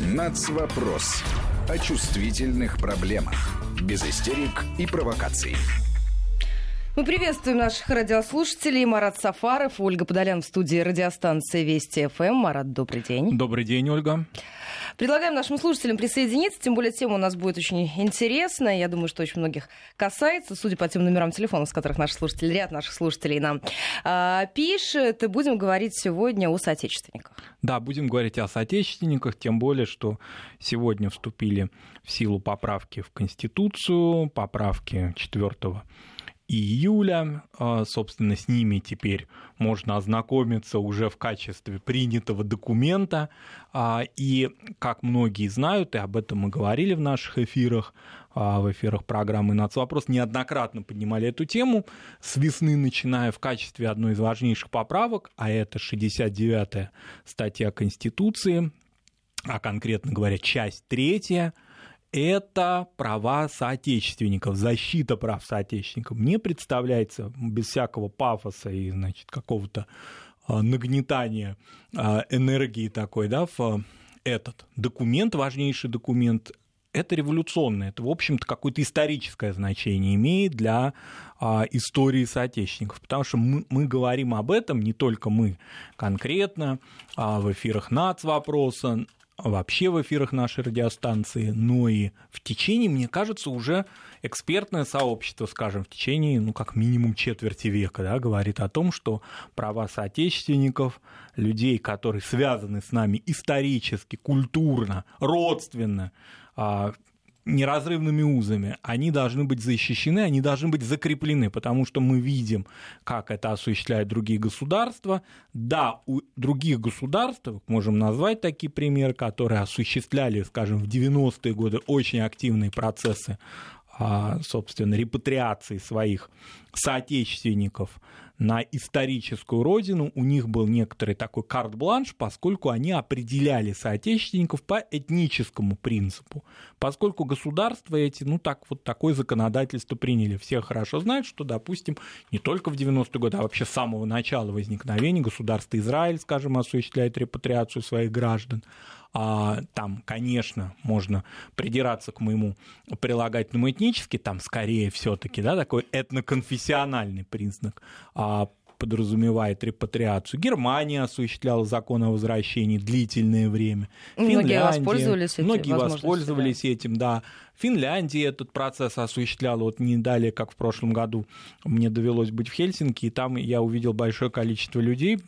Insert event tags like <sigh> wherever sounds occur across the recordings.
Нацвопрос. О чувствительных проблемах. Без истерик и провокаций. Мы приветствуем наших радиослушателей. Марат Сафаров, Ольга Подолян в студии радиостанции Вести ФМ. Марат, добрый день. Добрый день, Ольга. Предлагаем нашим слушателям присоединиться, тем более тема у нас будет очень интересная. Я думаю, что очень многих касается, судя по тем номерам телефонов, с которых наши слушатели, ряд наших слушателей нам а, пишет. Будем говорить сегодня о соотечественниках. Да, будем говорить о соотечественниках, тем более, что сегодня вступили в силу поправки в Конституцию, поправки 4 июля. А, собственно, с ними теперь можно ознакомиться уже в качестве принятого документа. А, и, как многие знают, и об этом мы говорили в наших эфирах, а, в эфирах программы «Нацвопрос», неоднократно поднимали эту тему с весны, начиная в качестве одной из важнейших поправок, а это 69-я статья Конституции, а конкретно говоря, часть третья – это права соотечественников, защита прав соотечественников. Мне представляется, без всякого пафоса и, значит, какого-то а, нагнетания а, энергии такой, да, в этот документ, важнейший документ, это революционное, это, в общем-то, какое-то историческое значение имеет для а, истории соотечественников, потому что мы, мы говорим об этом, не только мы конкретно, в эфирах НАЦ вопроса, вообще в эфирах нашей радиостанции, но и в течение, мне кажется, уже экспертное сообщество, скажем, в течение, ну, как минимум четверти века, да, говорит о том, что права соотечественников, людей, которые связаны с нами исторически, культурно, родственно, а, неразрывными узами, они должны быть защищены, они должны быть закреплены, потому что мы видим, как это осуществляют другие государства. Да, у других государств, можем назвать такие примеры, которые осуществляли, скажем, в 90-е годы очень активные процессы собственно, репатриации своих соотечественников на историческую родину, у них был некоторый такой карт-бланш, поскольку они определяли соотечественников по этническому принципу, поскольку государства эти, ну так вот такое законодательство приняли. Все хорошо знают, что, допустим, не только в 90-е годы, а вообще с самого начала возникновения государства Израиль, скажем, осуществляет репатриацию своих граждан, а, там, конечно, можно придираться к моему прилагательному этнически, там скорее все-таки, да, такой этноконфессиональный признак. Подразумевает репатриацию. Германия осуществляла закон о возвращении длительное время. Многие воспользовались этим. Многие воспользовались да. этим, да. Финляндия этот процесс осуществляла. Вот не далее, как в прошлом году, мне довелось быть в Хельсинки, и там я увидел большое количество людей,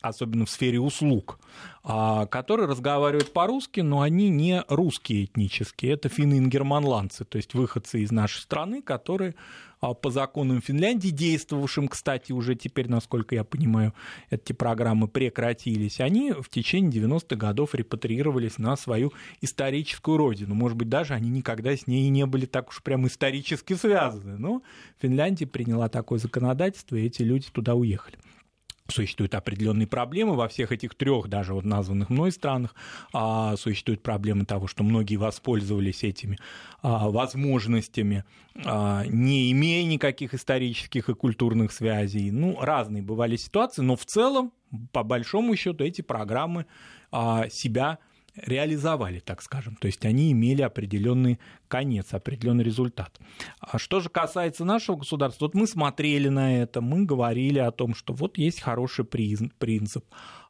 особенно в сфере услуг, а, которые разговаривают по-русски, но они не русские этнические, это финны-ингерманландцы, то есть выходцы из нашей страны, которые по законам Финляндии, действовавшим, кстати, уже теперь, насколько я понимаю, эти программы прекратились, они в течение 90-х годов репатриировались на свою историческую родину. Может быть, даже они никогда с ней не были так уж прям исторически связаны, но Финляндия приняла такое законодательство, и эти люди туда уехали существуют определенные проблемы во всех этих трех даже вот названных мной странах. А, существуют проблемы того, что многие воспользовались этими а, возможностями, а, не имея никаких исторических и культурных связей. Ну, разные бывали ситуации, но в целом, по большому счету, эти программы а, себя реализовали, так скажем. То есть они имели определенный конец, определенный результат. А что же касается нашего государства, вот мы смотрели на это, мы говорили о том, что вот есть хороший принцип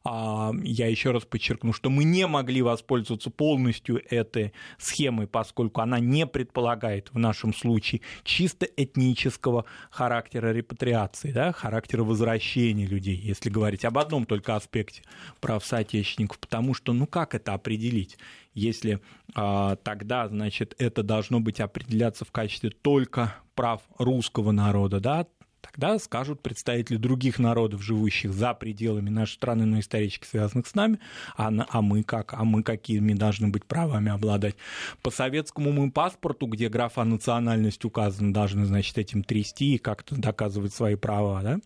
а, я еще раз подчеркну, что мы не могли воспользоваться полностью этой схемой, поскольку она не предполагает в нашем случае чисто этнического характера репатриации, да, характера возвращения людей, если говорить об одном только аспекте прав соотечественников, потому что, ну как это определить? Если а, тогда, значит, это должно быть определяться в качестве только прав русского народа, да, Тогда скажут представители других народов, живущих за пределами нашей страны, но исторически связанных с нами, а, а мы как, а мы какими должны быть правами обладать. По советскому мы паспорту, где графа национальность указана, должны, значит, этим трясти и как-то доказывать свои права. Да?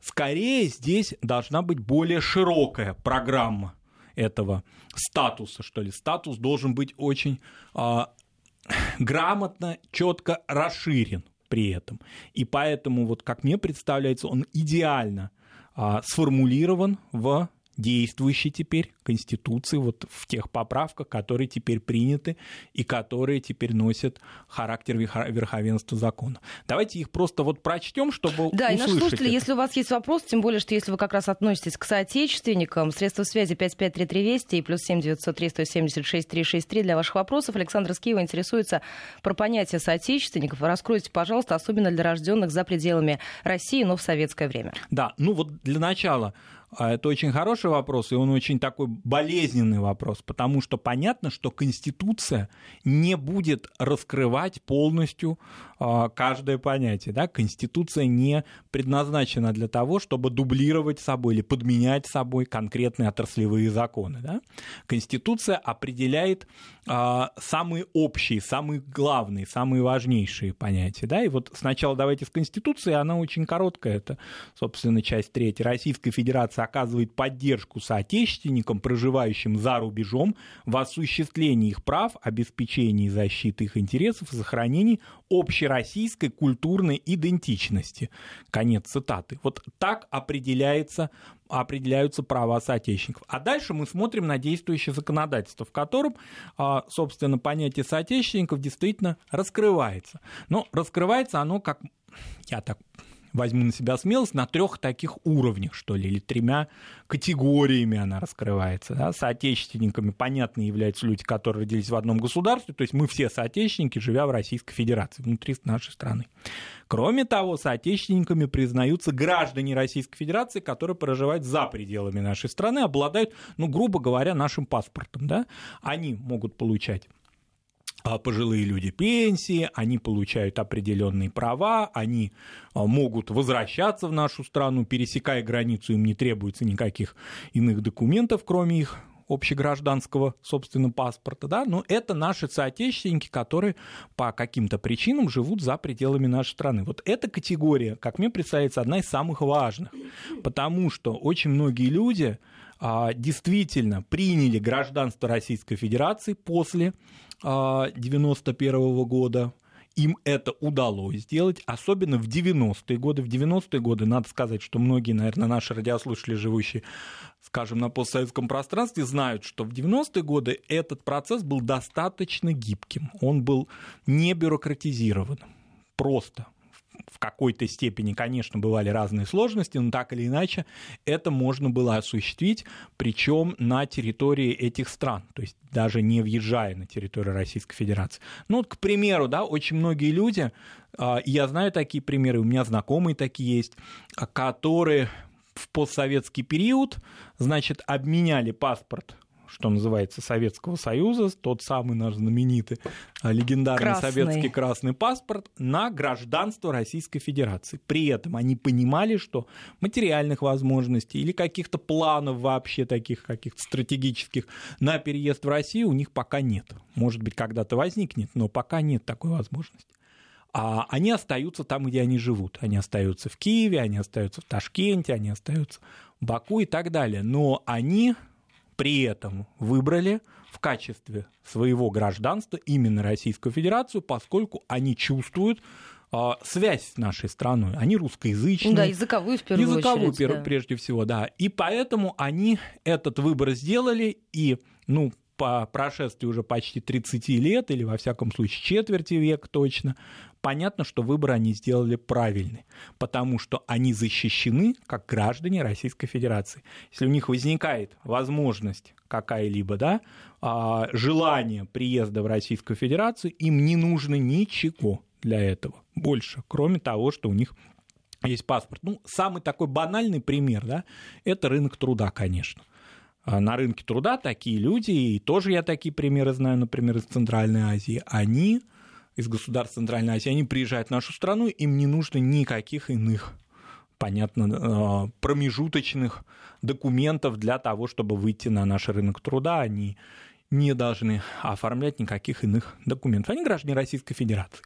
Скорее здесь должна быть более широкая программа этого статуса, что ли. Статус должен быть очень а, грамотно, четко расширен при этом. И поэтому, вот как мне представляется, он идеально а, сформулирован в действующей теперь Конституции, вот в тех поправках, которые теперь приняты и которые теперь носят характер верховенства закона. Давайте их просто вот прочтем, чтобы Да, и наши слушатели, это. если у вас есть вопрос, тем более, что если вы как раз относитесь к соотечественникам, средства связи 5533 Вести и плюс 7 903 176 363 для ваших вопросов. Александр из Киева интересуется про понятие соотечественников. Раскройте, пожалуйста, особенно для рожденных за пределами России, но в советское время. Да, ну вот для начала это очень хороший вопрос, и он очень такой болезненный вопрос, потому что понятно, что Конституция не будет раскрывать полностью а, каждое понятие. Да? Конституция не предназначена для того, чтобы дублировать собой или подменять собой конкретные отраслевые законы. Да? Конституция определяет а, самые общие, самые главные, самые важнейшие понятия. Да? И вот сначала давайте с Конституции, она очень короткая, это, собственно, часть третья. Российская Федерация оказывает поддержку соотечественникам, проживающим за рубежом, в осуществлении их прав, обеспечении защиты их интересов и сохранении общероссийской культурной идентичности. Конец цитаты. Вот так определяется определяются права соотечественников. А дальше мы смотрим на действующее законодательство, в котором, а, собственно, понятие соотечественников действительно раскрывается. Но раскрывается оно, как я так возьму на себя смелость, на трех таких уровнях, что ли, или тремя категориями она раскрывается. Да? Соотечественниками, понятно, являются люди, которые родились в одном государстве, то есть мы все соотечественники, живя в Российской Федерации, внутри нашей страны. Кроме того, соотечественниками признаются граждане Российской Федерации, которые проживают за пределами нашей страны, обладают, ну, грубо говоря, нашим паспортом. Да? Они могут получать пожилые люди пенсии, они получают определенные права, они а, могут возвращаться в нашу страну, пересекая границу, им не требуется никаких иных документов, кроме их общегражданского, собственно, паспорта, да, но это наши соотечественники, которые по каким-то причинам живут за пределами нашей страны. Вот эта категория, как мне представляется, одна из самых важных, потому что очень многие люди а, действительно приняли гражданство Российской Федерации после 1991 а, года. Им это удалось сделать, особенно в 90-е годы. В 90-е годы, надо сказать, что многие, наверное, наши радиослушатели, живущие, скажем, на постсоветском пространстве, знают, что в 90-е годы этот процесс был достаточно гибким. Он был не бюрократизирован. Просто в какой-то степени, конечно, бывали разные сложности, но так или иначе это можно было осуществить, причем на территории этих стран, то есть даже не въезжая на территорию Российской Федерации. Ну, вот, к примеру, да, очень многие люди, а, я знаю такие примеры, у меня знакомые такие есть, которые в постсоветский период, значит, обменяли паспорт что называется, Советского Союза, тот самый наш знаменитый а, легендарный красный. советский красный паспорт, на гражданство Российской Федерации. При этом они понимали, что материальных возможностей или каких-то планов вообще таких каких-то стратегических на переезд в Россию у них пока нет. Может быть, когда-то возникнет, но пока нет такой возможности а они остаются там, где они живут. Они остаются в Киеве, они остаются в Ташкенте, они остаются в Баку и так далее. Но они при этом выбрали в качестве своего гражданства именно Российскую Федерацию, поскольку они чувствуют а, связь с нашей страной. Они русскоязычные. Да, языковую в первую языковую, очередь. Языковую, прежде всего, да. И поэтому они этот выбор сделали, и, ну, по прошествии уже почти 30 лет, или во всяком случае четверти века точно, понятно, что выбор они сделали правильный, потому что они защищены как граждане Российской Федерации. Если у них возникает возможность какая-либо, да, а, желание приезда в Российскую Федерацию, им не нужно ничего для этого больше, кроме того, что у них есть паспорт. Ну, самый такой банальный пример, да, это рынок труда, конечно. А на рынке труда такие люди, и тоже я такие примеры знаю, например, из Центральной Азии, они из государств Центральной Азии, они приезжают в нашу страну, им не нужно никаких иных понятно, э, промежуточных документов для того, чтобы выйти на наш рынок труда. Они не должны оформлять никаких иных документов. Они граждане Российской Федерации.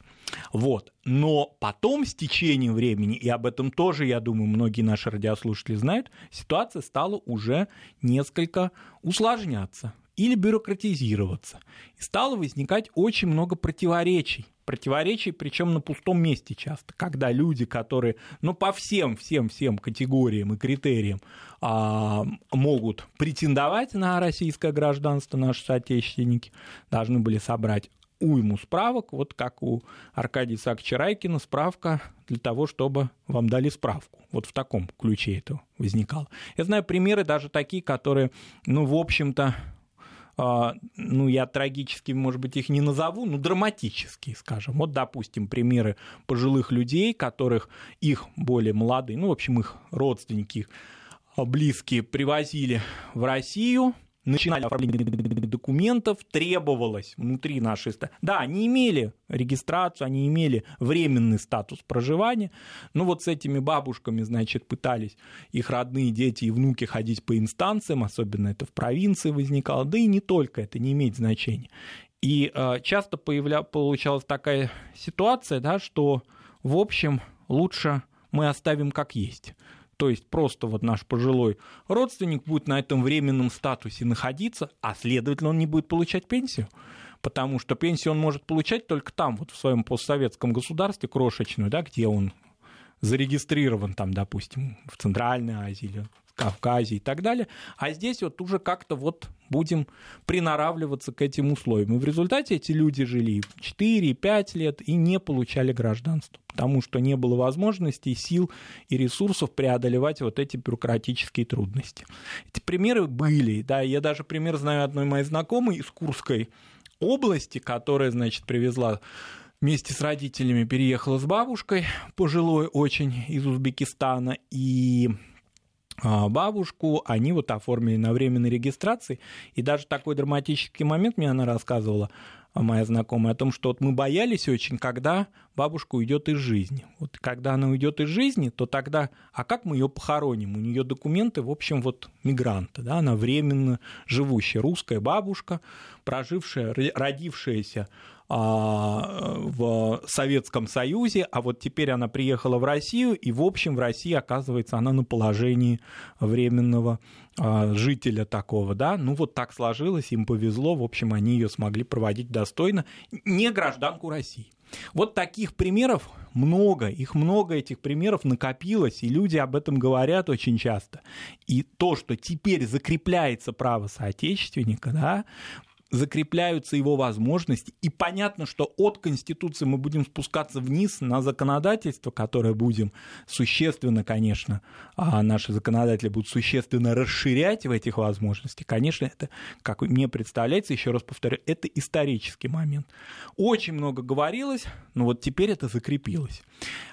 Вот. Но потом, с течением времени, и об этом тоже, я думаю, многие наши радиослушатели знают, ситуация стала уже несколько усложняться. Или бюрократизироваться. И стало возникать очень много противоречий противоречий, причем на пустом месте часто, когда люди, которые, ну, по всем, всем, всем категориям и критериям а, могут претендовать на российское гражданство, наши соотечественники, должны были собрать уйму справок, вот как у Аркадия Исааковича справка для того, чтобы вам дали справку. Вот в таком ключе это возникало. Я знаю примеры даже такие, которые, ну, в общем-то, ну, я трагически, может быть, их не назову, но драматические, скажем. Вот, допустим, примеры пожилых людей, которых их более молодые, ну, в общем, их родственники, их близкие привозили в Россию, начинали оформление документов, требовалось внутри нашей страны. Да, они имели регистрацию, они имели временный статус проживания, но вот с этими бабушками, значит, пытались их родные дети и внуки ходить по инстанциям, особенно это в провинции возникало, да и не только, это не имеет значения. И э, часто появля... получалась такая ситуация, да, что, в общем, лучше мы оставим как есть. То есть просто вот наш пожилой родственник будет на этом временном статусе находиться, а следовательно он не будет получать пенсию. Потому что пенсию он может получать только там, вот в своем постсоветском государстве крошечную, да, где он зарегистрирован там, допустим, в Центральной Азии или Кавказе и так далее. А здесь вот уже как-то вот будем приноравливаться к этим условиям. И в результате эти люди жили 4-5 лет и не получали гражданство, потому что не было возможности, сил и ресурсов преодолевать вот эти бюрократические трудности. Эти примеры были, да, я даже пример знаю одной моей знакомой из Курской области, которая, значит, привезла вместе с родителями переехала с бабушкой, пожилой очень, из Узбекистана, и а, бабушку, они вот оформили на временной регистрации. И даже такой драматический момент мне она рассказывала, а, моя знакомая, о том, что вот мы боялись очень, когда бабушка уйдет из жизни. Вот когда она уйдет из жизни, то тогда, а как мы ее похороним? У нее документы, в общем, вот мигранты, да, она временно живущая русская бабушка, прожившая, родившаяся в Советском Союзе, а вот теперь она приехала в Россию, и, в общем, в России, оказывается, она на положении временного а, жителя такого, да, ну вот так сложилось, им повезло, в общем, они ее смогли проводить достойно, не гражданку России. Вот таких примеров много, их много этих примеров накопилось, и люди об этом говорят очень часто. И то, что теперь закрепляется право соотечественника, да, закрепляются его возможности. И понятно, что от Конституции мы будем спускаться вниз на законодательство, которое будем существенно, конечно, а наши законодатели будут существенно расширять в этих возможностях. Конечно, это, как мне представляется, еще раз повторю, это исторический момент. Очень много говорилось, но вот теперь это закрепилось.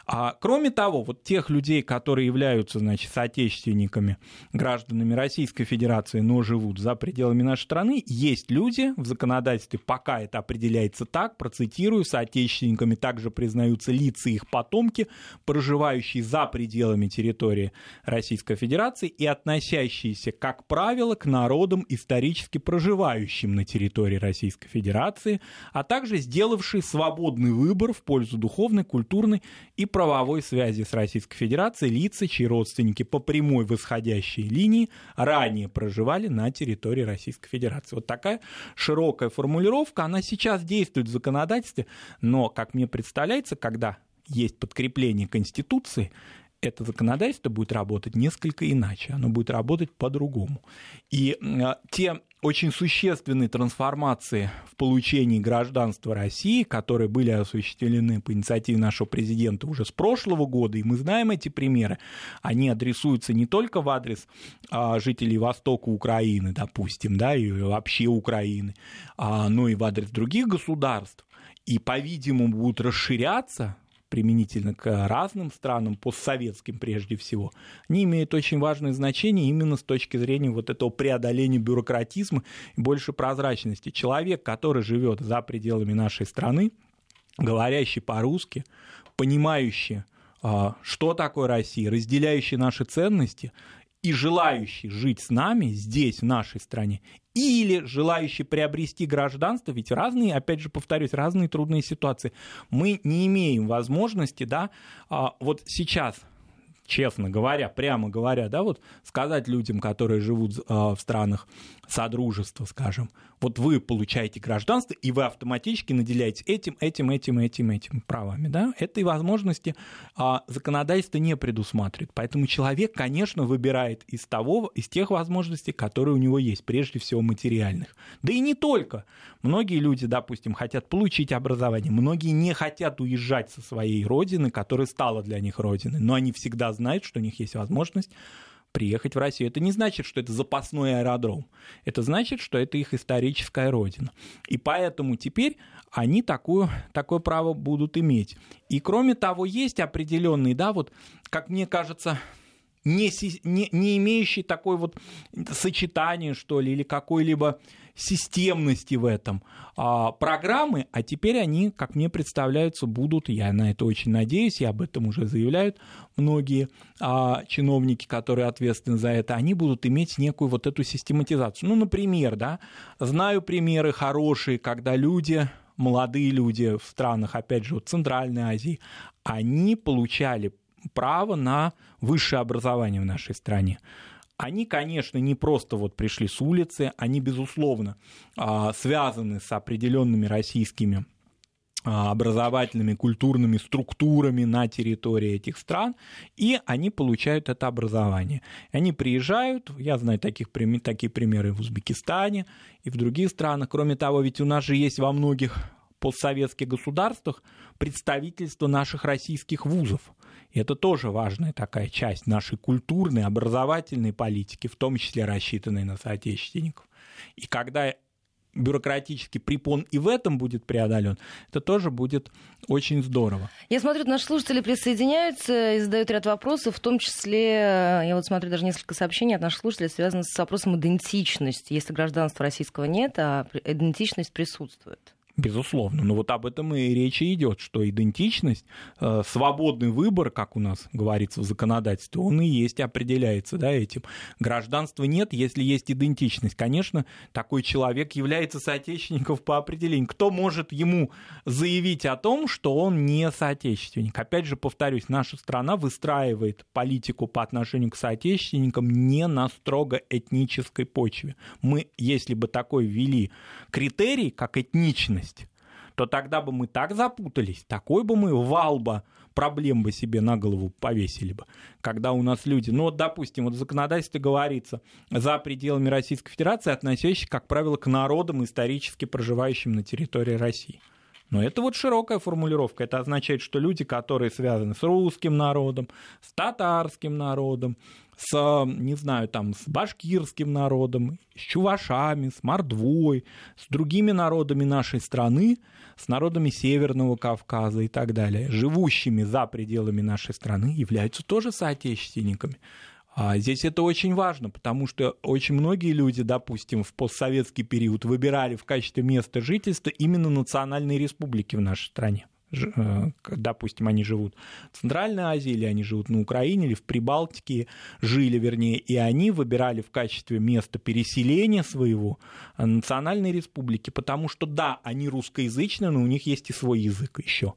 А, кроме того, вот тех людей, которые являются, значит, соотечественниками, гражданами Российской Федерации, но живут за пределами нашей страны, есть люди в законодательстве, пока это определяется так, процитирую, соотечественниками также признаются лица их потомки, проживающие за пределами территории Российской Федерации и относящиеся, как правило, к народам, исторически проживающим на территории Российской Федерации, а также сделавшие свободный выбор в пользу духовной, культурной и правовой связи с Российской Федерацией лица, чьи родственники по прямой восходящей линии ранее проживали на территории Российской Федерации. Вот такая широкая формулировка, она сейчас действует в законодательстве, но, как мне представляется, когда есть подкрепление Конституции, это законодательство будет работать несколько иначе, оно будет работать по-другому. И э, те очень существенные трансформации в получении гражданства России, которые были осуществлены по инициативе нашего президента уже с прошлого года, и мы знаем эти примеры, они адресуются не только в адрес а, жителей Востока Украины, допустим, да, и вообще Украины, а, но и в адрес других государств, и, по-видимому, будут расширяться применительно к разным странам, постсоветским прежде всего, они имеют очень важное значение именно с точки зрения вот этого преодоления бюрократизма и больше прозрачности. Человек, который живет за пределами нашей страны, говорящий по-русски, понимающий, а, что такое Россия, разделяющий наши ценности и желающий жить с нами здесь, в нашей стране, или желающий приобрести гражданство, ведь разные, опять же повторюсь, разные трудные ситуации. Мы не имеем возможности, да, а, вот сейчас честно говоря, прямо говоря, да, вот сказать людям, которые живут э, в странах Содружества, скажем, вот вы получаете гражданство, и вы автоматически наделяете этим, этим, этим, этим, этим правами, да, этой возможности а, законодательство не предусматривает. Поэтому человек, конечно, выбирает из того, из тех возможностей, которые у него есть, прежде всего материальных. Да и не только. Многие люди, допустим, хотят получить образование, многие не хотят уезжать со своей родины, которая стала для них родиной, но они всегда знают, что у них есть возможность приехать в Россию. Это не значит, что это запасной аэродром. Это значит, что это их историческая родина. И поэтому теперь они такую, такое право будут иметь. И кроме того, есть определенные, да, вот, как мне кажется, не, не, не имеющий такой вот сочетания, что ли, или какой-либо системности в этом а, программы, а теперь они, как мне представляются, будут, я на это очень надеюсь, и об этом уже заявляют многие а, чиновники, которые ответственны за это, они будут иметь некую вот эту систематизацию. Ну, например, да, знаю примеры хорошие, когда люди молодые люди в странах, опять же, вот Центральной Азии, они получали право на высшее образование в нашей стране. Они, конечно, не просто вот пришли с улицы, они, безусловно, а, связаны с определенными российскими а, образовательными, культурными структурами на территории этих стран, и они получают это образование. Они приезжают, я знаю таких, такие примеры в Узбекистане и в других странах. Кроме того, ведь у нас же есть во многих постсоветских государствах представительство наших российских вузов. Это тоже важная такая часть нашей культурной, образовательной политики, в том числе рассчитанной на соотечественников. И когда бюрократический препон и в этом будет преодолен, это тоже будет очень здорово. Я смотрю, наши слушатели присоединяются и задают ряд вопросов, в том числе, я вот смотрю даже несколько сообщений от наших слушателей, связанных с вопросом идентичности. Если гражданства российского нет, а идентичность присутствует. Безусловно. Но вот об этом и речь идет, что идентичность, э, свободный выбор, как у нас говорится в законодательстве, он и есть, определяется да, этим. Гражданства нет, если есть идентичность. Конечно, такой человек является соотечественником по определению. Кто может ему заявить о том, что он не соотечественник? Опять же, повторюсь, наша страна выстраивает политику по отношению к соотечественникам не на строго этнической почве. Мы, если бы такой ввели критерий, как этничность, ответственность, то тогда бы мы так запутались, такой бы мы вал бы проблем бы себе на голову повесили бы, когда у нас люди, ну вот, допустим, вот в законодательстве говорится, за пределами Российской Федерации, относящихся, как правило, к народам, исторически проживающим на территории России. Но это вот широкая формулировка. Это означает, что люди, которые связаны с русским народом, с татарским народом, с, не знаю, там, с башкирским народом, с чувашами, с мордвой, с другими народами нашей страны, с народами Северного Кавказа и так далее, живущими за пределами нашей страны, являются тоже соотечественниками. А здесь это очень важно, потому что очень многие люди, допустим, в постсоветский период выбирали в качестве места жительства именно национальные республики в нашей стране. Э, допустим, они живут в Центральной Азии, или они живут на Украине, или в Прибалтике, жили, вернее, и они выбирали в качестве места переселения своего национальные республики, потому что, да, они русскоязычные, но у них есть и свой язык еще.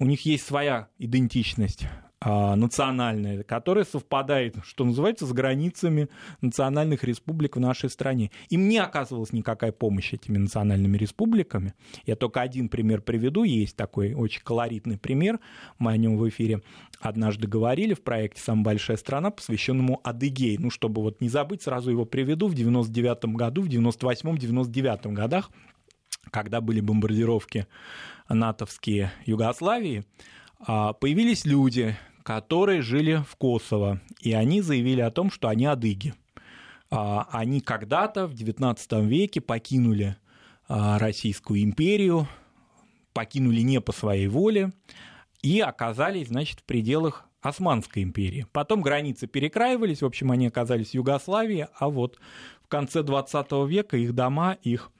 У них есть своя идентичность а, национальная, которая совпадает, что называется, с границами национальных республик в нашей стране. Им не оказывалась никакая помощь этими национальными республиками. Я только один пример приведу. Есть такой очень колоритный пример. Мы о нем в эфире однажды говорили в проекте «Самая большая страна», посвященному Адыгее. Ну, чтобы вот не забыть, сразу его приведу. В 99 году, в 98-99 годах, когда были бомбардировки натовские Югославии, появились люди, которые жили в Косово, и они заявили о том, что они адыги. А, они когда-то в XIX веке покинули а, Российскую империю, покинули не по своей воле и оказались, значит, в пределах Османской империи. Потом границы перекраивались, в общем, они оказались в Югославии, а вот в конце 20 века их дома, их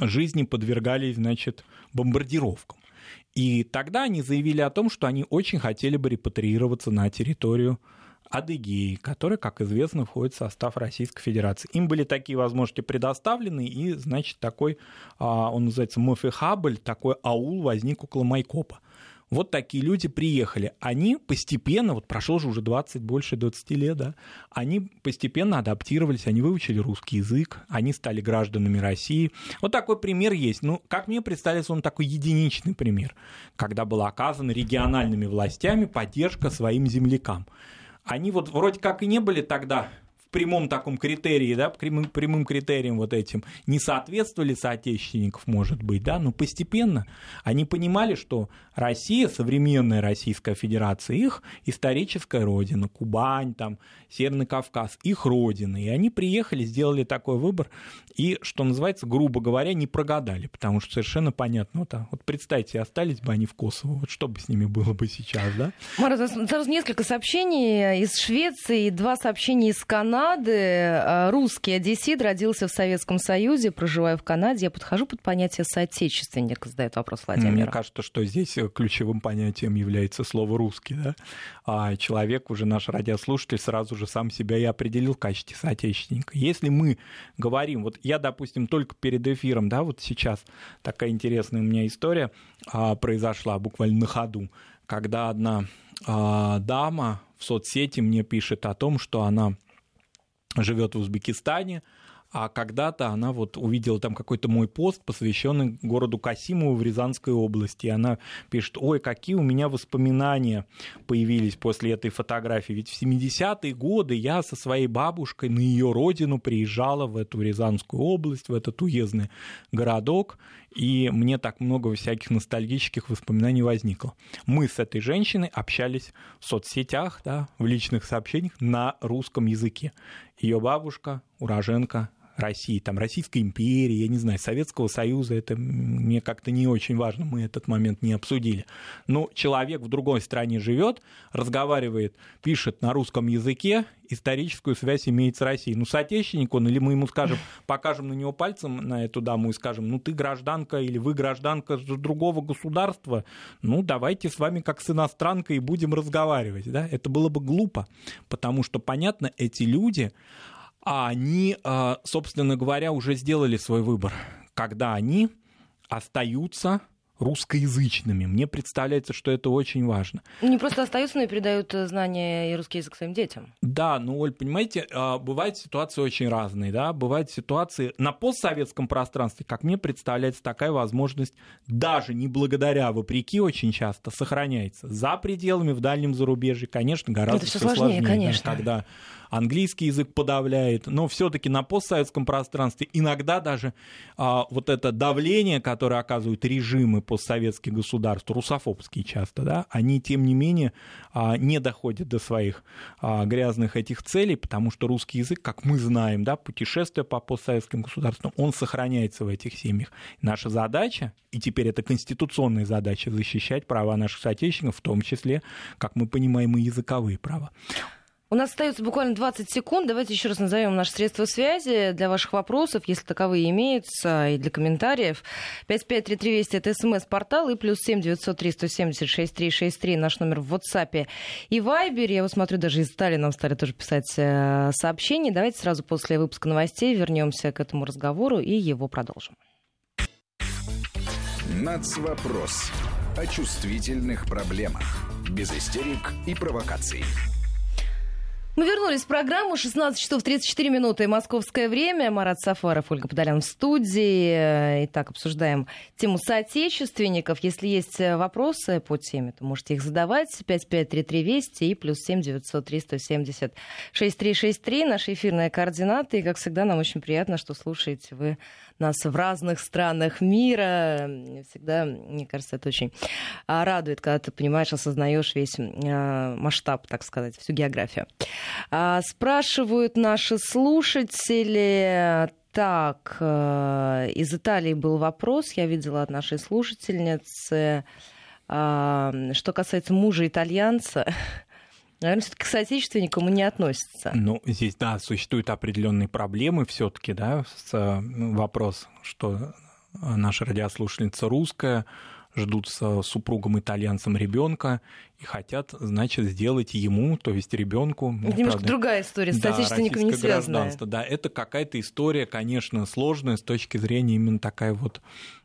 жизни подвергались, значит, бомбардировкам. И тогда они заявили о том, что они очень хотели бы репатриироваться на территорию Адыгеи, которая, как известно, входит в состав Российской Федерации. Им были такие возможности предоставлены, и, значит, такой, а, он называется Мофихабль, такой аул возник около Майкопа. Вот такие люди приехали. Они постепенно, вот прошло же уже 20, больше 20 лет, да, они постепенно адаптировались, они выучили русский язык, они стали гражданами России. Вот такой пример есть. Ну, как мне представляется, он такой единичный пример, когда была оказана региональными властями поддержка своим землякам. Они вот вроде как и не были тогда прямом таком критерии, да, прямым, прямым критериям вот этим не соответствовали соотечественников, может быть, да, но постепенно они понимали, что Россия, современная Российская Федерация, их историческая родина, Кубань, там, Северный Кавказ, их родина, и они приехали, сделали такой выбор, и, что называется, грубо говоря, не прогадали, потому что совершенно понятно, вот, а, вот представьте, остались бы они в Косово, вот что бы с ними было бы сейчас, да? Марат, сразу несколько сообщений из Швеции, два сообщения из Канады. Э, русский одессит родился в Советском Союзе, проживая в Канаде. Я подхожу под понятие соотечественник, задает вопрос Владимир. Мне кажется, что здесь ключевым понятием является слово «русский». Да? А человек, уже наш радиослушатель, сразу же сам себя и определил в качестве соотечественника. Если мы говорим, вот я, допустим, только перед эфиром, да, вот сейчас такая интересная у меня история а, произошла буквально на ходу, когда одна а, дама в соцсети мне пишет о том, что она живет в Узбекистане, а когда-то она вот увидела там какой-то мой пост, посвященный городу Касимову в Рязанской области. И она пишет, ой, какие у меня воспоминания появились после этой фотографии. Ведь в 70-е годы я со своей бабушкой на ее родину приезжала в эту Рязанскую область, в этот уездный городок, и мне так много всяких ностальгических воспоминаний возникло. Мы с этой женщиной общались в соцсетях, да, в личных сообщениях на русском языке. Ее бабушка, уроженка России, там, Российской империи, я не знаю, Советского Союза, это мне как-то не очень важно, мы этот момент не обсудили. Но человек в другой стране живет, разговаривает, пишет на русском языке, историческую связь имеет с Россией. Ну, соотечественник он, или мы ему скажем, <laughs> покажем на него пальцем, на эту даму, и скажем, ну, ты гражданка или вы гражданка другого государства, ну, давайте с вами как с иностранкой будем разговаривать, да, это было бы глупо, потому что, понятно, эти люди, а они, а, собственно говоря, уже сделали свой выбор, когда они остаются русскоязычными. Мне представляется, что это очень важно. Не просто остаются, но и передают э, знания и русский язык своим детям. Да, ну, Оль, понимаете, а, бывают ситуации очень разные, да, бывают ситуации на постсоветском пространстве, как мне представляется, такая возможность даже не благодаря, вопреки очень часто сохраняется. За пределами, в дальнем зарубежье, конечно, гораздо это все сложнее, сложнее конечно. Да, когда английский язык подавляет, но все-таки на постсоветском пространстве иногда даже а, вот это давление, которое оказывают режимы постсоветских государств, русофобские часто, да, они тем не менее а, не доходят до своих а, грязных этих целей, потому что русский язык, как мы знаем, да, путешествие по постсоветским государствам, он сохраняется в этих семьях. Наша задача, и теперь это конституционная задача, защищать права наших соотечественников, в том числе, как мы понимаем, и языковые права. У нас остается буквально 20 секунд. Давайте еще раз назовем наши средства связи для ваших вопросов, если таковые имеются, и для комментариев. 553320 это смс-портал и плюс 7 903 170 6363 наш номер в WhatsApp и Viber. Я вот смотрю, даже из Италии нам стали тоже писать э, сообщения. Давайте сразу после выпуска новостей вернемся к этому разговору и его продолжим. Нацвопрос о чувствительных проблемах. Без истерик и провокаций. Мы вернулись в программу. 16 часов 34 минуты. Московское время. Марат Сафаров, Ольга Подолян в студии. Итак, обсуждаем тему соотечественников. Если есть вопросы по теме, то можете их задавать. 5533 Вести и плюс 7 903 170 6363. Наши эфирные координаты. И, как всегда, нам очень приятно, что слушаете вы нас в разных странах мира. Всегда, мне кажется, это очень а, радует, когда ты понимаешь, осознаешь весь а, масштаб, так сказать, всю географию. А, спрашивают наши слушатели, так, э, из Италии был вопрос, я видела от нашей слушательницы, что касается мужа итальянца, наверное, все-таки к соотечественникам не относится. Ну, здесь, да, существуют определенные проблемы все-таки, да, с, ну, вопрос, что наша радиослушательница русская, ждут с супругом итальянцем ребенка и хотят, значит, сделать ему, то есть ребенку. Ну, немножко другая история, с да, соотечественниками не связанная. Да, это какая-то история, конечно, сложная с точки зрения именно такая вот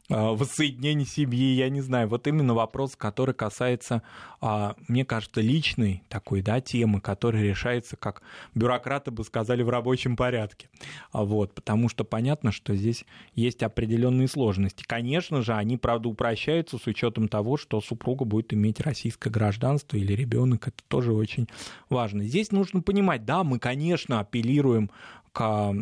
воссоединение семьи, я не знаю. Вот именно вопрос, который касается, а, мне кажется, личной такой да, темы, которая решается, как бюрократы бы сказали, в рабочем порядке. А вот, потому что понятно, что здесь есть определенные сложности. Конечно же, они, правда, упрощаются с учетом того, что супруга будет иметь российское гражданство или ребенок. Это тоже очень важно. Здесь нужно понимать, да, мы, конечно, апеллируем к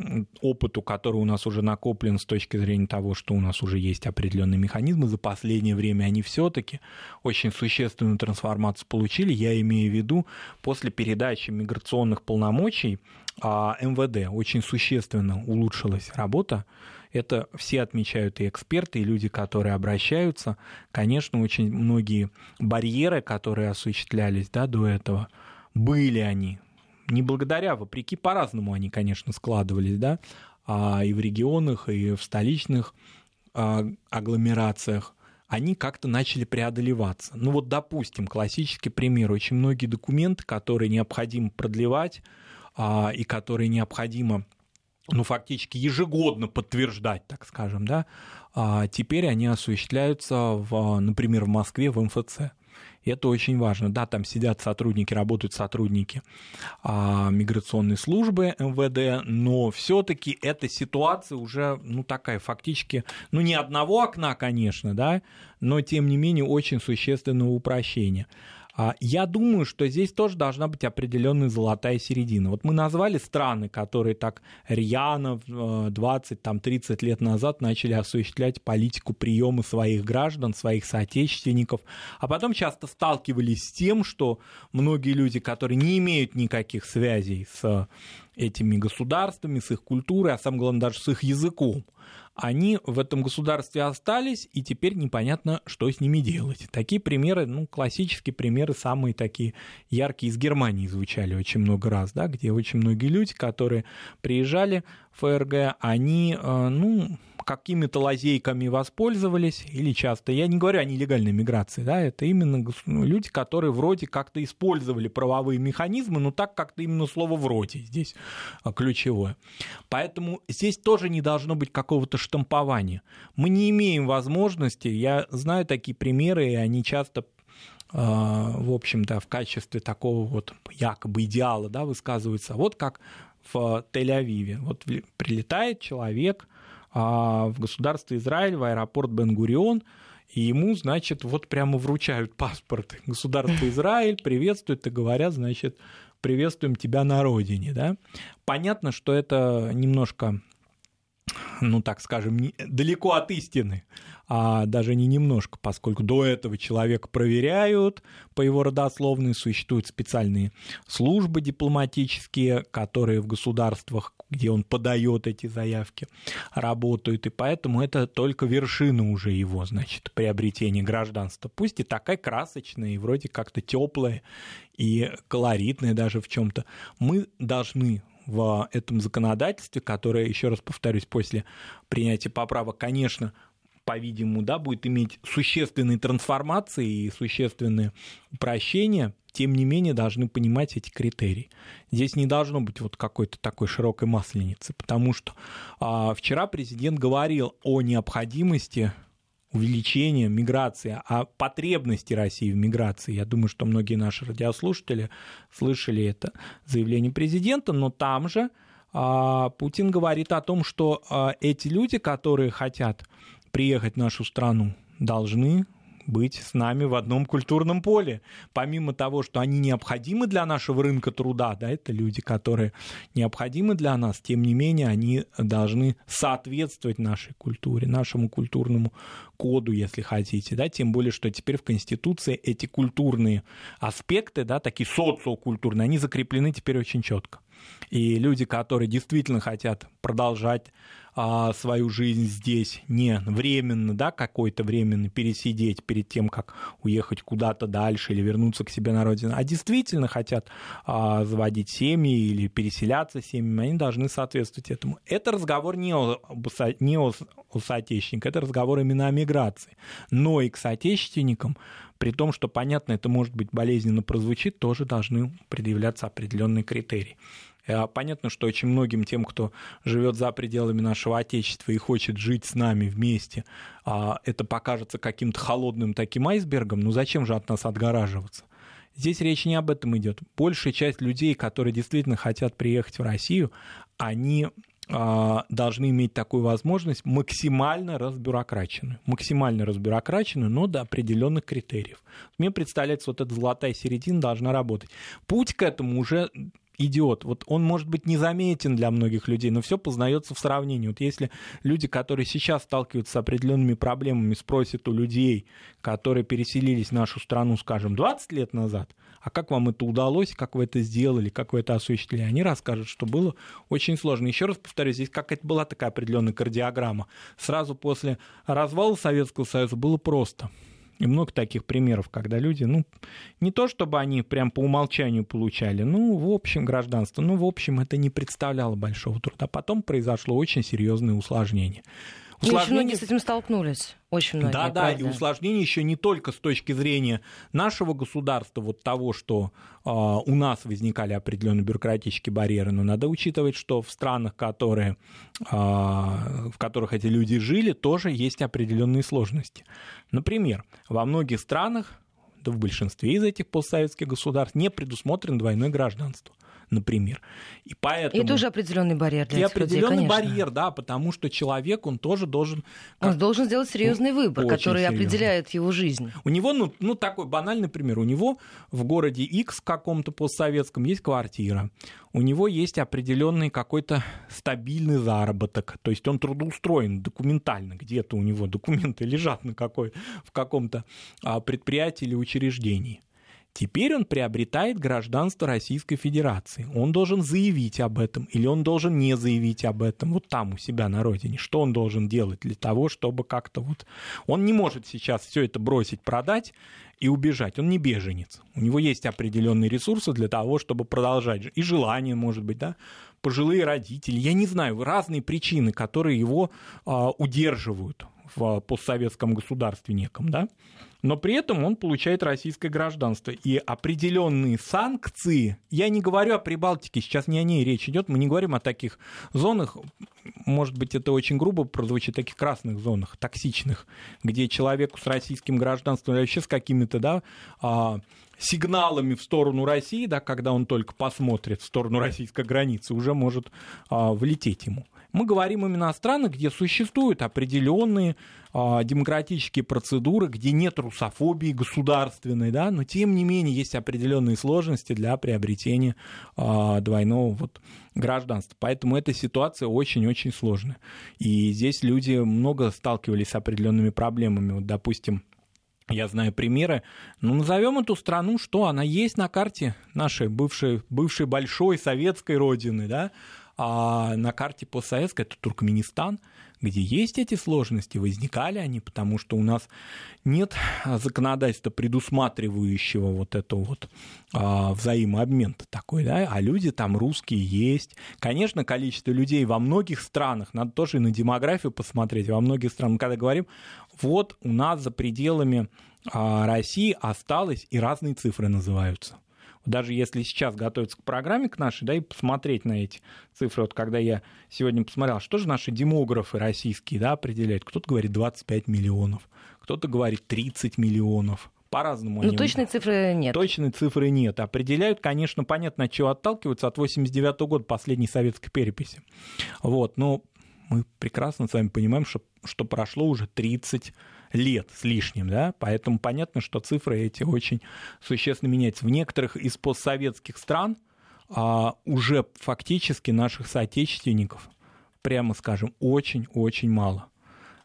опыту, который у нас уже накоплен с точки зрения того, что у нас уже есть определенные механизмы, за последнее время они все-таки очень существенную трансформацию получили. Я имею в виду после передачи миграционных полномочий а, МВД очень существенно улучшилась работа. Это все отмечают и эксперты, и люди, которые обращаются. Конечно, очень многие барьеры, которые осуществлялись да, до этого, были они не благодаря, вопреки, по-разному они, конечно, складывались, да, а и в регионах, и в столичных а, агломерациях, они как-то начали преодолеваться. Ну вот, допустим, классический пример, очень многие документы, которые необходимо продлевать а, и которые необходимо ну, фактически ежегодно подтверждать, так скажем, да, а теперь они осуществляются, в, например, в Москве в МФЦ. И это очень важно. Да, там сидят сотрудники, работают сотрудники а, миграционной службы МВД, но все-таки эта ситуация уже, ну, такая фактически, ну, не одного окна, конечно, да, но тем не менее очень существенного упрощения. А, я думаю, что здесь тоже должна быть определенная золотая середина. Вот мы назвали страны, которые так рьяно 20-30 э, лет назад начали осуществлять политику приема своих граждан, своих соотечественников, а потом часто сталкивались с тем, что многие люди, которые не имеют никаких связей с этими государствами, с их культурой, а самое главное даже с их языком, они в этом государстве остались, и теперь непонятно, что с ними делать. Такие примеры, ну, классические примеры, самые такие яркие из Германии звучали очень много раз, да, где очень многие люди, которые приезжали в ФРГ, они, э, ну, какими-то лазейками воспользовались, или часто, я не говорю о нелегальной миграции, да, это именно ну, люди, которые вроде как-то использовали правовые механизмы, но так как-то именно слово «вроде» здесь а, ключевое. Поэтому здесь тоже не должно быть какого-то штампования. Мы не имеем возможности, я знаю такие примеры, и они часто а, в общем-то, в качестве такого вот якобы идеала, да, высказываются. Вот как в Тель-Авиве. Вот прилетает человек, в государство Израиль, в аэропорт Бен-Гурион, и ему, значит, вот прямо вручают паспорт <laughs> государства Израиль, приветствуют и говорят, значит, приветствуем тебя на родине, да. Понятно, что это немножко ну так скажем, не, далеко от истины, а даже не немножко, поскольку до этого человека проверяют по его родословной, существуют специальные службы дипломатические, которые в государствах, где он подает эти заявки, работают, и поэтому это только вершина уже его, значит, приобретения гражданства. Пусть и такая красочная, и вроде как-то теплая, и колоритная даже в чем-то. Мы должны в этом законодательстве, которое, еще раз повторюсь, после принятия поправок, конечно, по-видимому, да, будет иметь существенные трансформации и существенные упрощения, тем не менее должны понимать эти критерии. Здесь не должно быть вот какой-то такой широкой масленицы, потому что а, вчера президент говорил о необходимости увеличение миграции, о потребности России в миграции. Я думаю, что многие наши радиослушатели слышали это заявление президента, но там же а, Путин говорит о том, что а, эти люди, которые хотят приехать в нашу страну, должны быть с нами в одном культурном поле. Помимо того, что они необходимы для нашего рынка труда, да, это люди, которые необходимы для нас, тем не менее они должны соответствовать нашей культуре, нашему культурному коду, если хотите, да, тем более, что теперь в Конституции эти культурные аспекты, да, такие социокультурные, они закреплены теперь очень четко. И люди, которые действительно хотят продолжать а, свою жизнь здесь не временно, да, какой-то временно пересидеть перед тем, как уехать куда-то дальше или вернуться к себе на родину, а действительно хотят а, заводить семьи или переселяться семьями, они должны соответствовать этому. Это разговор не о, не о, о соотечественниках, это разговор именно о миграции. Но и к соотечественникам при том, что, понятно, это может быть болезненно прозвучит, тоже должны предъявляться определенные критерии. Э, понятно, что очень многим тем, кто живет за пределами нашего Отечества и хочет жить с нами вместе, а, это покажется каким-то холодным таким айсбергом, ну зачем же от нас отгораживаться? Здесь речь не об этом идет. Большая часть людей, которые действительно хотят приехать в Россию, они а, должны иметь такую возможность максимально разбюрокраченную. Максимально разбюрокраченную, но до определенных критериев. Мне представляется, вот эта золотая середина должна работать. Путь к этому уже идет. Вот он может быть незаметен для многих людей, но все познается в сравнении. Вот если люди, которые сейчас сталкиваются с определенными проблемами, спросят у людей, которые переселились в нашу страну, скажем, 20 лет назад, а как вам это удалось, как вы это сделали, как вы это осуществили, они расскажут, что было очень сложно. Еще раз повторюсь, здесь как это была такая определенная кардиограмма. Сразу после развала Советского Союза было просто. И много таких примеров, когда люди, ну, не то чтобы они прям по умолчанию получали, ну, в общем, гражданство, ну, в общем, это не представляло большого труда. Потом произошло очень серьезное усложнение. Усложнение... Очень многие с этим столкнулись. Очень многие. Да, да, и усложнение еще не только с точки зрения нашего государства, вот того, что э, у нас возникали определенные бюрократические барьеры, но надо учитывать, что в странах, которые, э, в которых эти люди жили, тоже есть определенные сложности. Например, во многих странах, да в большинстве из этих постсоветских государств не предусмотрено двойное гражданство например. И поэтому... И тоже определенный барьер для и этих определенный людей, барьер, да, потому что человек, он тоже должен... Как... Он должен сделать серьезный выбор, Очень который серьезный. определяет его жизнь. У него, ну, ну, такой банальный пример, у него в городе X каком-то постсоветском есть квартира, у него есть определенный какой-то стабильный заработок, то есть он трудоустроен документально, где-то у него <laughs> документы лежат на какой, в каком-то а, предприятии или учреждении. Теперь он приобретает гражданство Российской Федерации. Он должен заявить об этом или он должен не заявить об этом вот там у себя на родине. Что он должен делать для того, чтобы как-то вот... Он не может сейчас все это бросить, продать и убежать. Он не беженец. У него есть определенные ресурсы для того, чтобы продолжать. И желание, может быть, да, пожилые родители, я не знаю, разные причины, которые его а, удерживают в постсоветском государстве неком, да но при этом он получает российское гражданство. И определенные санкции, я не говорю о Прибалтике, сейчас не о ней речь идет, мы не говорим о таких зонах, может быть, это очень грубо прозвучит, таких красных зонах, токсичных, где человеку с российским гражданством вообще с какими-то, да, а, сигналами в сторону России, да, когда он только посмотрит в сторону российской границы, уже может а, влететь ему. Мы говорим именно о странах, где существуют определенные а, демократические процедуры, где нет русофобии государственной, да, но тем не менее есть определенные сложности для приобретения а, двойного вот гражданства. Поэтому эта ситуация очень-очень сложная. И здесь люди много сталкивались с определенными проблемами. Вот, допустим, я знаю примеры. Ну, назовем эту страну, что она есть на карте нашей бывшей, бывшей большой советской родины, да, а на карте постсоветской это Туркменистан, где есть эти сложности, возникали они, потому что у нас нет законодательства, предусматривающего вот это вот а, взаимообмен такой, да, а люди там русские есть. Конечно, количество людей во многих странах, надо тоже и на демографию посмотреть, во многих странах, когда говорим, вот у нас за пределами а, России осталось, и разные цифры называются – даже если сейчас готовиться к программе, к нашей, да, и посмотреть на эти цифры, вот когда я сегодня посмотрел, что же наши демографы российские, да, определяют, кто-то говорит 25 миллионов, кто-то говорит 30 миллионов, по-разному. Ну, точной цифры нет. Точной цифры нет. Определяют, конечно, понятно, от чего отталкиваются, от 89 -го года, последней советской переписи. Вот, но мы прекрасно с вами понимаем, что, что прошло уже 30 лет с лишним, да, поэтому понятно, что цифры эти очень существенно меняются. В некоторых из постсоветских стран а, уже фактически наших соотечественников, прямо скажем, очень-очень мало.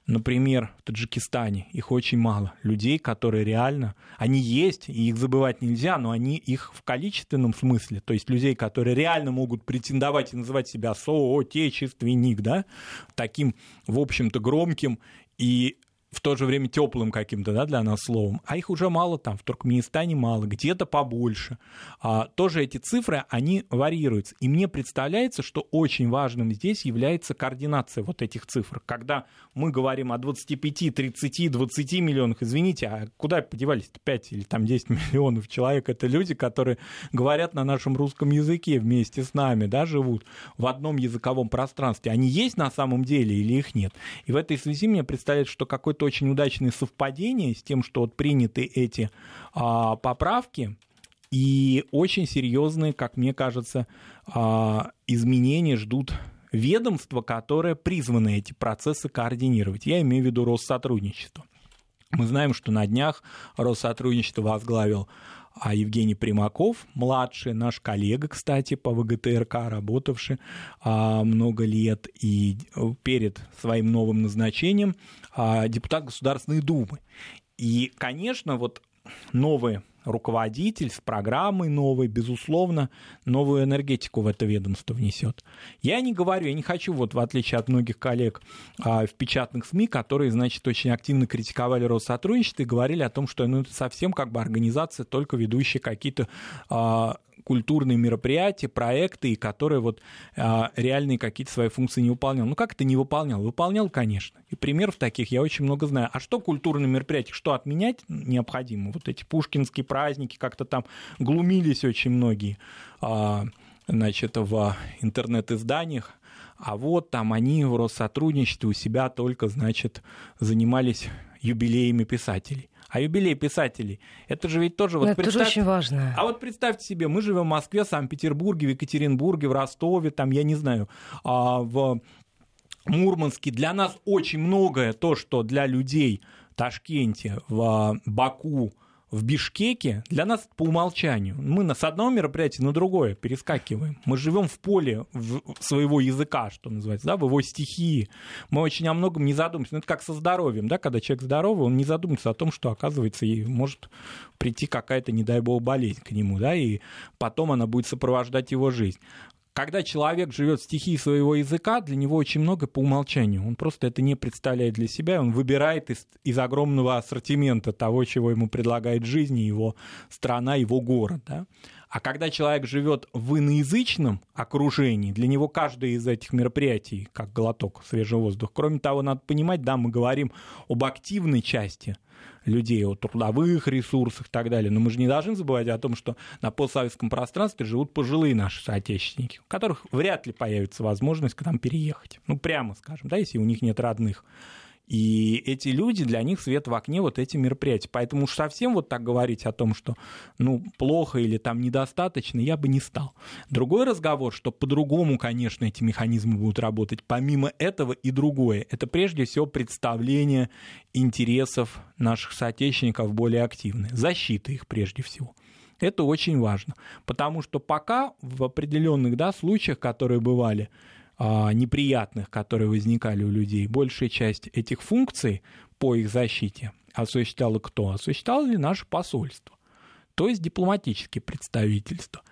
Например, в Таджикистане их очень мало. Людей, которые реально, они есть, и их забывать нельзя, но они их в количественном смысле, то есть людей, которые реально могут претендовать и называть себя соотечественник, да, таким, в общем-то, громким и в то же время теплым каким-то да, для нас словом, а их уже мало там, в Туркменистане мало, где-то побольше. А, тоже эти цифры, они варьируются. И мне представляется, что очень важным здесь является координация вот этих цифр. Когда мы говорим о 25, 30, 20 миллионах, извините, а куда подевались 5 или там 10 миллионов человек? Это люди, которые говорят на нашем русском языке вместе с нами, да, живут в одном языковом пространстве. Они есть на самом деле или их нет? И в этой связи мне представляется, что какой-то очень удачное совпадение с тем, что вот приняты эти а, поправки, и очень серьезные, как мне кажется, а, изменения ждут ведомства, которое призвано эти процессы координировать. Я имею в виду Россотрудничество. Мы знаем, что на днях Россотрудничество возглавил а Евгений Примаков, младший, наш коллега, кстати, по ВГТРК, работавший а, много лет, и перед своим новым назначением а, депутат Государственной Думы. И, конечно, вот новые руководитель с программой новой, безусловно, новую энергетику в это ведомство внесет. Я не говорю, я не хочу, вот в отличие от многих коллег а, в печатных СМИ, которые, значит, очень активно критиковали Россотрудничество и говорили о том, что ну, это совсем как бы организация, только ведущая какие-то а, культурные мероприятия, проекты, и которые вот а, реальные какие-то свои функции не выполнял. Ну как это не выполнял? Выполнял, конечно. И примеров таких я очень много знаю. А что культурные мероприятия? Что отменять необходимо? Вот эти пушкинские праздники, как-то там глумились очень многие, а, значит, в интернет-изданиях. А вот там они в Россотрудничестве у себя только, значит, занимались юбилеями писателей. А юбилей писателей, это же ведь тоже... Вот это тоже очень важно. А вот представьте себе, мы живем в Москве, Санкт-Петербурге, в Екатеринбурге, в Ростове, там, я не знаю, а, в Мурманске. Для нас очень многое то, что для людей в Ташкенте, в Баку, в Бишкеке для нас по умолчанию. Мы с одного мероприятия на другое перескакиваем. Мы живем в поле своего языка, что называется, да, в его стихии. Мы очень о многом не задумываемся. Ну, это как со здоровьем, да, когда человек здоровый, он не задумывается о том, что, оказывается, и может прийти какая-то, не дай бог, болезнь к нему, да, и потом она будет сопровождать его жизнь когда человек живет в стихии своего языка, для него очень много по умолчанию. Он просто это не представляет для себя, он выбирает из, из огромного ассортимента того, чего ему предлагает жизнь, его страна, его город. Да? А когда человек живет в иноязычном окружении, для него каждое из этих мероприятий как глоток свежего воздуха. Кроме того, надо понимать, да, мы говорим об активной части людей, о трудовых ресурсах и так далее. Но мы же не должны забывать о том, что на постсоветском пространстве живут пожилые наши соотечественники, у которых вряд ли появится возможность к нам переехать. Ну, прямо скажем, да, если у них нет родных. И эти люди, для них свет в окне вот эти мероприятия. Поэтому уж совсем вот так говорить о том, что ну, плохо или там недостаточно, я бы не стал. Другой разговор, что по-другому, конечно, эти механизмы будут работать. Помимо этого и другое. Это прежде всего представление интересов наших соотечественников более активное. Защита их прежде всего. Это очень важно. Потому что пока в определенных да, случаях, которые бывали, неприятных, которые возникали у людей, большая часть этих функций по их защите осуществляло кто? Осуществляло ли наше посольство, то есть дипломатические представительства.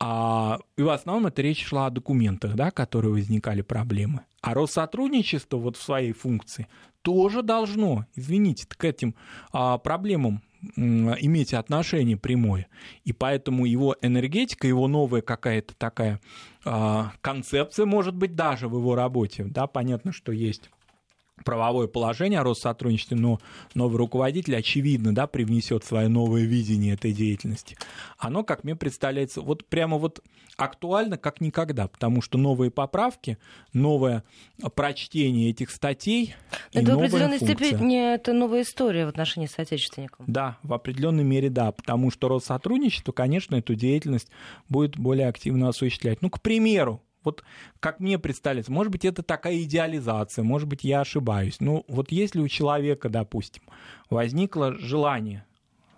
А, и в основном это речь шла о документах, да, которые возникали проблемы. А Россотрудничество вот в своей функции тоже должно, извините, к этим а, проблемам иметь отношение прямое. И поэтому его энергетика, его новая какая-то такая а, концепция, может быть, даже в его работе. Да, понятно, что есть правовое положение о Россотрудничестве, но новый руководитель, очевидно, да, привнесет свое новое видение этой деятельности. Оно, как мне представляется, вот прямо вот актуально как никогда, потому что новые поправки, новое прочтение этих статей Это и в определенной функция. степени это новая история в отношении с отечественником. Да, в определенной мере да, потому что Россотрудничество, конечно, эту деятельность будет более активно осуществлять. Ну, к примеру, вот как мне представляется, может быть, это такая идеализация, может быть, я ошибаюсь. Но вот если у человека, допустим, возникло желание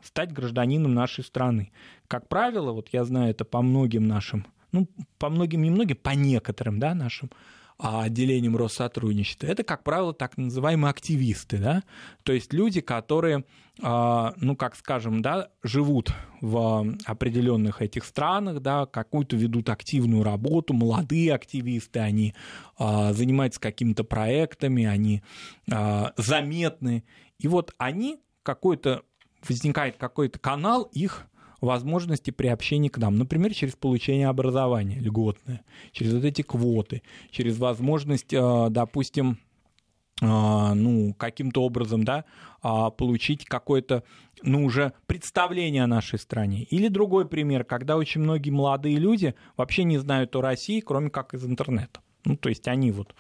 стать гражданином нашей страны, как правило, вот я знаю это по многим нашим, ну, по многим, немногим, по некоторым, да, нашим отделением Россотрудничества, это, как правило, так называемые активисты, да, то есть люди, которые, а, ну, как скажем, да, живут в определенных этих странах, да, какую-то ведут активную работу, молодые активисты, они а, занимаются какими-то проектами, они заметны, и вот они какой-то возникает какой-то канал их возможности приобщения к нам. Например, через получение образования льготное, через вот эти квоты, через возможность, э, допустим, э, ну, каким-то образом, да, а, получить какое-то, ну, уже представление о нашей стране. Или другой пример, когда очень многие молодые люди вообще не знают о России, кроме как из интернета. Ну, то есть они вот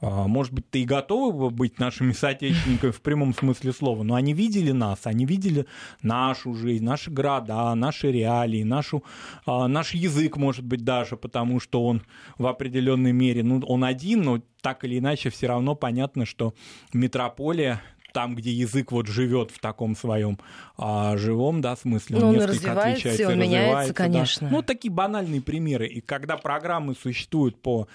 может быть, ты и готовы быть нашими <laughs> соотечественниками в прямом смысле слова, но они видели нас, они видели нашу жизнь, наши города, наши реалии, нашу, а, наш язык, может быть, даже, потому что он в определенной мере, ну, он один, но так или иначе все равно понятно, что метрополия там, где язык вот живет в таком своем а, живом, да, смысле, он, ну, он несколько отличается, он меняется, конечно. Да. Ну, такие банальные примеры. И когда программы существуют по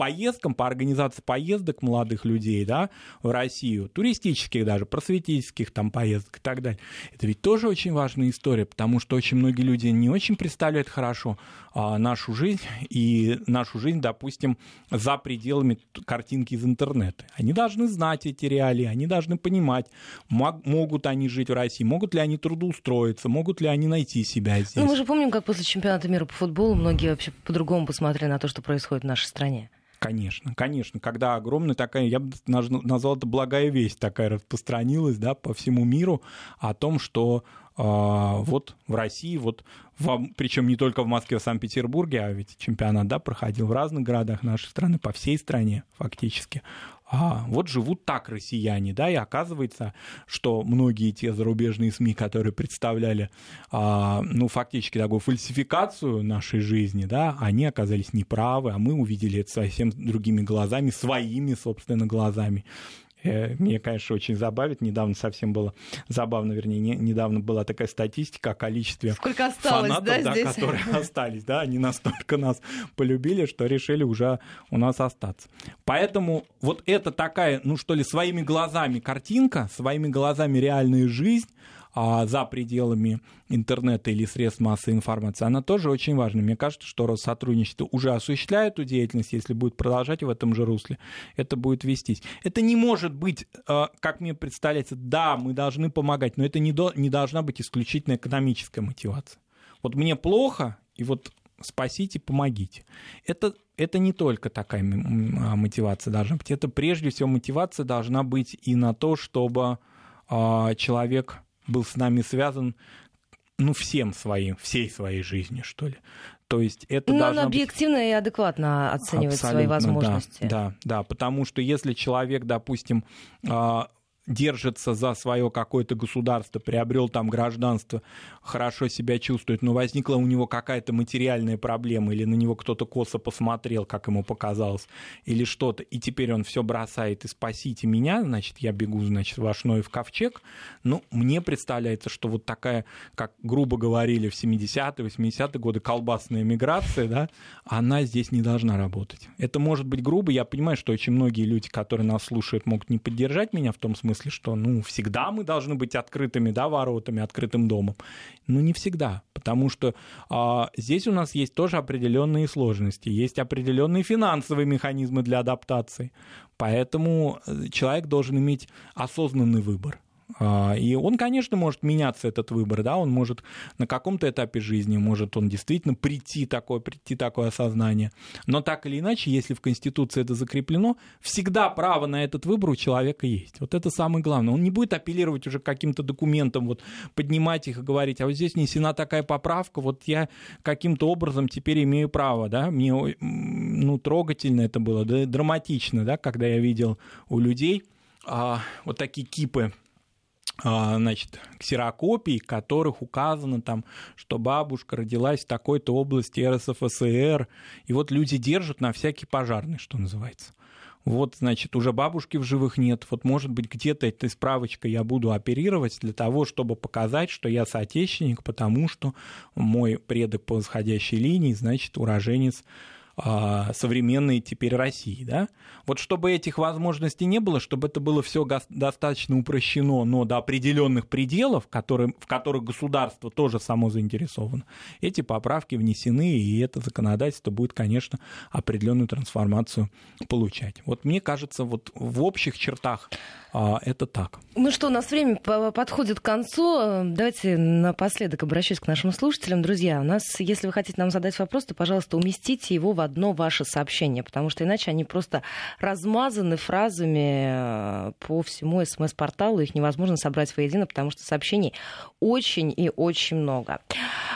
поездкам, по организации поездок молодых людей да, в Россию, туристических даже, просветительских там поездок и так далее. Это ведь тоже очень важная история, потому что очень многие люди не очень представляют хорошо а, нашу жизнь и нашу жизнь, допустим, за пределами картинки из интернета. Они должны знать эти реалии, они должны понимать, мог, могут они жить в России, могут ли они трудоустроиться, могут ли они найти себя здесь. Ну, мы же помним, как после чемпионата мира по футболу многие вообще по-другому посмотрели на то, что происходит в нашей стране. Конечно, конечно. Когда огромная такая, я бы назвал это благая весть такая распространилась да, по всему миру о том, что э, вот в России, вот причем не только в Москве, в Санкт-Петербурге, а ведь чемпионат да, проходил в разных городах нашей страны, по всей стране фактически а, вот живут так россияне, да, и оказывается, что многие те зарубежные СМИ, которые представляли, а, ну, фактически такую фальсификацию нашей жизни, да, они оказались неправы, а мы увидели это совсем другими глазами, своими, собственно, глазами. Э, меня, конечно, очень забавит. Недавно совсем было забавно, вернее, не, недавно была такая статистика о количестве Сколько осталось, фанатов, да, да, здесь? которые <laughs> остались. Да, они настолько нас полюбили, что решили уже у нас остаться. Поэтому вот это такая, ну что ли, своими глазами картинка, своими глазами реальная жизнь, а, за пределами интернета или средств массовой информации, она тоже очень важна. Мне кажется, что Россотрудничество уже осуществляет эту деятельность, если будет продолжать в этом же русле, это будет вестись. Это не может быть, а, как мне представляется, да, мы должны помогать, но это не, до, не должна быть исключительно экономическая мотивация. Вот мне плохо, и вот спасите, помогите. Это, это не только такая а, мотивация должна быть. Это прежде всего мотивация должна быть и на то, чтобы человек был с нами связан ну, всем своим, всей своей жизнью, что ли. То есть это Но он объективно быть... и адекватно оценивает Абсолютно, свои возможности. Да, да, да, потому что если человек, допустим, а, держится за свое какое-то государство, приобрел там гражданство, хорошо себя чувствует, но возникла у него какая-то материальная проблема, или на него кто-то косо посмотрел, как ему показалось, или что-то, и теперь он все бросает и спасите меня, значит, я бегу, значит, в Ашной в ковчег, ну, мне представляется, что вот такая, как грубо говорили в 70-е, 80-е годы, колбасная миграция, да, она здесь не должна работать. Это может быть грубо, я понимаю, что очень многие люди, которые нас слушают, могут не поддержать меня в том смысле, смысле, что ну, всегда мы должны быть открытыми да, воротами, открытым домом. Ну, не всегда, потому что а, здесь у нас есть тоже определенные сложности, есть определенные финансовые механизмы для адаптации. Поэтому э, человек должен иметь осознанный выбор. А, и он, конечно, может меняться, этот выбор, да, он может на каком-то этапе жизни, может он действительно прийти такое, прийти такое осознание. Но так или иначе, если в Конституции это закреплено, всегда право на этот выбор у человека есть. Вот это самое главное. Он не будет апеллировать уже к каким-то документам, вот поднимать их и говорить, а вот здесь внесена такая поправка, вот я каким-то образом теперь имею право, да, мне, ну, трогательно это было, да, драматично, да, когда я видел у людей а, вот такие кипы значит, ксерокопий, которых указано там, что бабушка родилась в такой-то области РСФСР, и вот люди держат на всякий пожарный, что называется. Вот, значит, уже бабушки в живых нет. Вот, может быть, где-то этой справочкой я буду оперировать для того, чтобы показать, что я соотечественник, потому что мой предок по восходящей линии, значит, уроженец а, современной теперь России. Да? Вот чтобы этих возможностей не было, чтобы это было все достаточно упрощено, но до определенных пределов, которые, в которых государство тоже само заинтересовано, эти поправки внесены, и это законодательство будет, конечно, определенную трансформацию получать. Вот мне кажется, вот в общих чертах а, это так. Ну что, у нас время подходит к концу. Давайте напоследок обращусь к нашим слушателям. Друзья, у нас, если вы хотите нам задать вопрос, то, пожалуйста, уместите его в одно ваше сообщение, потому что иначе они просто размазаны фразами э, по всему смс-порталу. Их невозможно собрать воедино, потому что сообщений очень и очень много.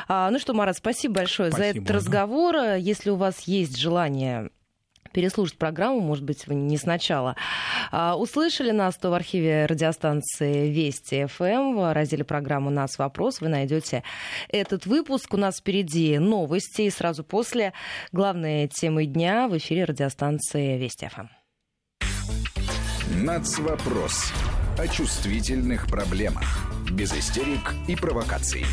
А, ну что, Марат, спасибо большое спасибо, за этот разговор. Если у вас есть желание переслушать программу, может быть, вы не сначала а, услышали нас, то в архиве радиостанции Вести ФМ эм в разделе программы «Нас вопрос» вы найдете этот выпуск. У нас впереди новости, и сразу после главные темы дня в эфире радиостанции Вести ФМ. Эм. Нацвопрос о чувствительных проблемах. Без истерик и провокаций.